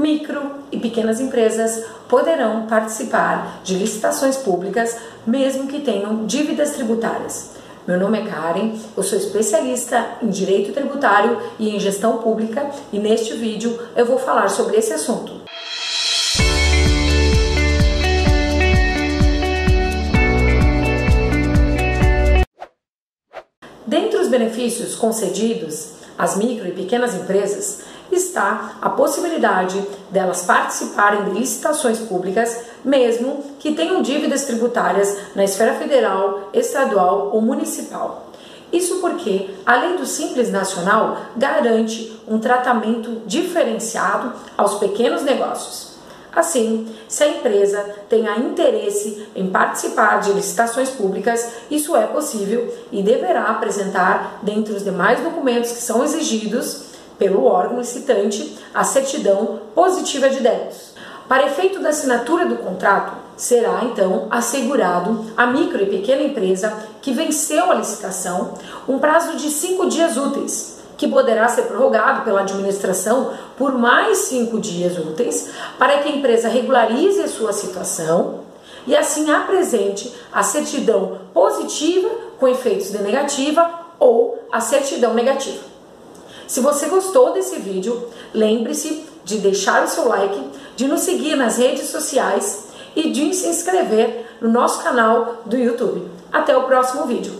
micro e pequenas empresas poderão participar de licitações públicas, mesmo que tenham dívidas tributárias. Meu nome é Karen, eu sou especialista em direito tributário e em gestão pública e neste vídeo eu vou falar sobre esse assunto. Dentre os benefícios concedidos às micro e pequenas empresas, está a possibilidade delas participarem de licitações públicas, mesmo que tenham dívidas tributárias na esfera federal, estadual ou municipal. Isso porque a lei do Simples Nacional garante um tratamento diferenciado aos pequenos negócios. Assim, se a empresa tenha interesse em participar de licitações públicas, isso é possível e deverá apresentar, dentre os demais documentos que são exigidos, pelo órgão licitante a certidão positiva de débitos. Para efeito da assinatura do contrato, será então assegurado à micro e pequena empresa que venceu a licitação um prazo de cinco dias úteis, que poderá ser prorrogado pela administração por mais cinco dias úteis, para que a empresa regularize a sua situação e assim apresente a certidão positiva com efeitos de negativa ou a certidão negativa. Se você gostou desse vídeo, lembre-se de deixar o seu like, de nos seguir nas redes sociais e de se inscrever no nosso canal do YouTube. Até o próximo vídeo.